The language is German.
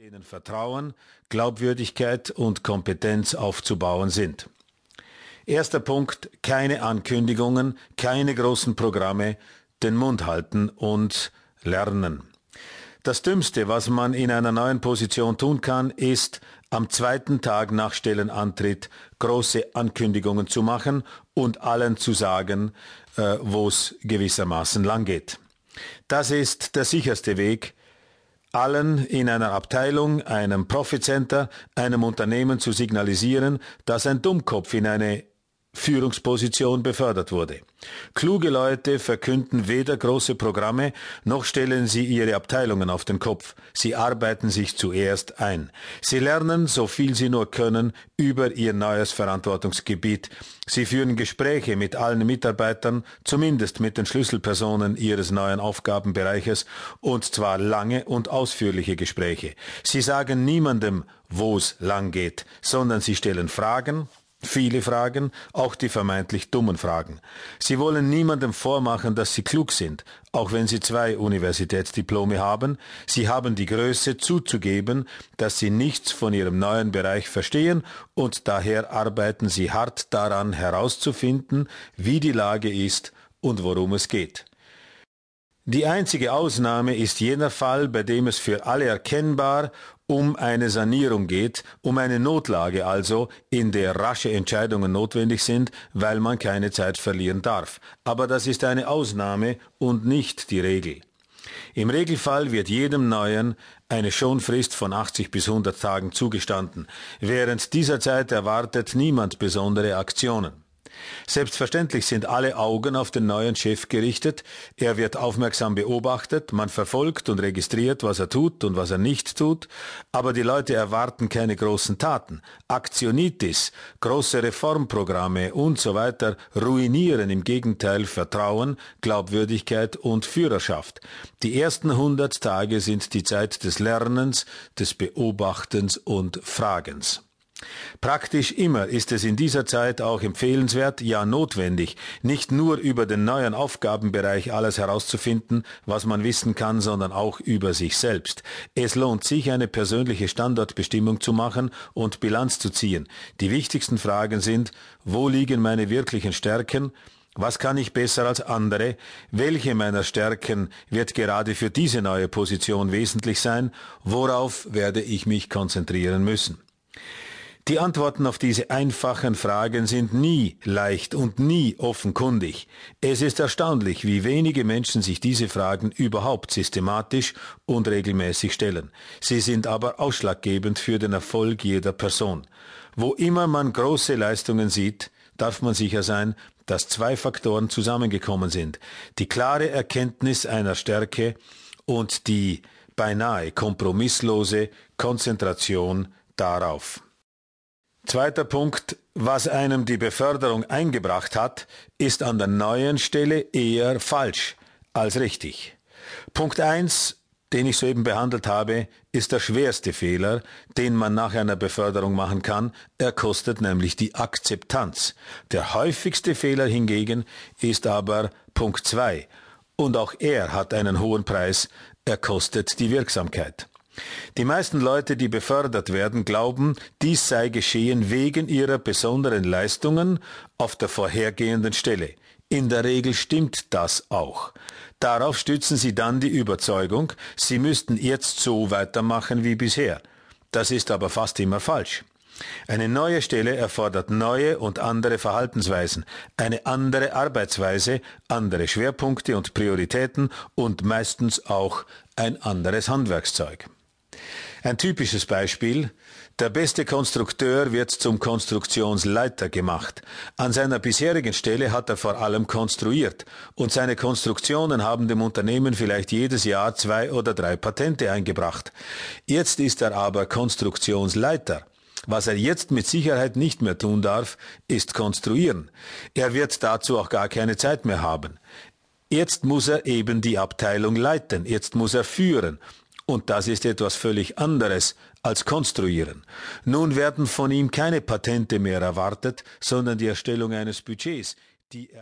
denen Vertrauen, Glaubwürdigkeit und Kompetenz aufzubauen sind. Erster Punkt, keine Ankündigungen, keine großen Programme, den Mund halten und lernen. Das Dümmste, was man in einer neuen Position tun kann, ist, am zweiten Tag nach Stellenantritt große Ankündigungen zu machen und allen zu sagen, äh, wo es gewissermaßen lang geht. Das ist der sicherste Weg, allen in einer Abteilung, einem Profit Center, einem Unternehmen zu signalisieren, dass ein Dummkopf in eine Führungsposition befördert wurde. Kluge Leute verkünden weder große Programme, noch stellen sie ihre Abteilungen auf den Kopf. Sie arbeiten sich zuerst ein. Sie lernen, so viel sie nur können, über ihr neues Verantwortungsgebiet. Sie führen Gespräche mit allen Mitarbeitern, zumindest mit den Schlüsselpersonen ihres neuen Aufgabenbereiches, und zwar lange und ausführliche Gespräche. Sie sagen niemandem, wo es lang geht, sondern sie stellen Fragen, Viele Fragen, auch die vermeintlich dummen Fragen. Sie wollen niemandem vormachen, dass sie klug sind, auch wenn sie zwei Universitätsdiplome haben. Sie haben die Größe zuzugeben, dass sie nichts von ihrem neuen Bereich verstehen und daher arbeiten sie hart daran herauszufinden, wie die Lage ist und worum es geht. Die einzige Ausnahme ist jener Fall, bei dem es für alle erkennbar um eine Sanierung geht, um eine Notlage also, in der rasche Entscheidungen notwendig sind, weil man keine Zeit verlieren darf. Aber das ist eine Ausnahme und nicht die Regel. Im Regelfall wird jedem Neuen eine Schonfrist von 80 bis 100 Tagen zugestanden. Während dieser Zeit erwartet niemand besondere Aktionen. Selbstverständlich sind alle Augen auf den neuen Chef gerichtet, er wird aufmerksam beobachtet, man verfolgt und registriert, was er tut und was er nicht tut, aber die Leute erwarten keine großen Taten. Aktionitis, große Reformprogramme und so weiter ruinieren im Gegenteil Vertrauen, Glaubwürdigkeit und Führerschaft. Die ersten hundert Tage sind die Zeit des Lernens, des Beobachtens und Fragens. Praktisch immer ist es in dieser Zeit auch empfehlenswert, ja notwendig, nicht nur über den neuen Aufgabenbereich alles herauszufinden, was man wissen kann, sondern auch über sich selbst. Es lohnt sich, eine persönliche Standortbestimmung zu machen und Bilanz zu ziehen. Die wichtigsten Fragen sind, wo liegen meine wirklichen Stärken, was kann ich besser als andere? Welche meiner Stärken wird gerade für diese neue Position wesentlich sein? Worauf werde ich mich konzentrieren müssen? Die Antworten auf diese einfachen Fragen sind nie leicht und nie offenkundig. Es ist erstaunlich, wie wenige Menschen sich diese Fragen überhaupt systematisch und regelmäßig stellen. Sie sind aber ausschlaggebend für den Erfolg jeder Person. Wo immer man große Leistungen sieht, darf man sicher sein, dass zwei Faktoren zusammengekommen sind. Die klare Erkenntnis einer Stärke und die beinahe kompromisslose Konzentration darauf. Zweiter Punkt, was einem die Beförderung eingebracht hat, ist an der neuen Stelle eher falsch als richtig. Punkt eins, den ich soeben behandelt habe, ist der schwerste Fehler, den man nach einer Beförderung machen kann. Er kostet nämlich die Akzeptanz. Der häufigste Fehler hingegen ist aber Punkt zwei, und auch er hat einen hohen Preis, er kostet die Wirksamkeit. Die meisten Leute, die befördert werden, glauben, dies sei geschehen wegen ihrer besonderen Leistungen auf der vorhergehenden Stelle. In der Regel stimmt das auch. Darauf stützen sie dann die Überzeugung, sie müssten jetzt so weitermachen wie bisher. Das ist aber fast immer falsch. Eine neue Stelle erfordert neue und andere Verhaltensweisen, eine andere Arbeitsweise, andere Schwerpunkte und Prioritäten und meistens auch ein anderes Handwerkszeug. Ein typisches Beispiel. Der beste Konstrukteur wird zum Konstruktionsleiter gemacht. An seiner bisherigen Stelle hat er vor allem konstruiert und seine Konstruktionen haben dem Unternehmen vielleicht jedes Jahr zwei oder drei Patente eingebracht. Jetzt ist er aber Konstruktionsleiter. Was er jetzt mit Sicherheit nicht mehr tun darf, ist konstruieren. Er wird dazu auch gar keine Zeit mehr haben. Jetzt muss er eben die Abteilung leiten, jetzt muss er führen. Und das ist etwas völlig anderes als konstruieren. Nun werden von ihm keine Patente mehr erwartet, sondern die Erstellung eines Budgets, die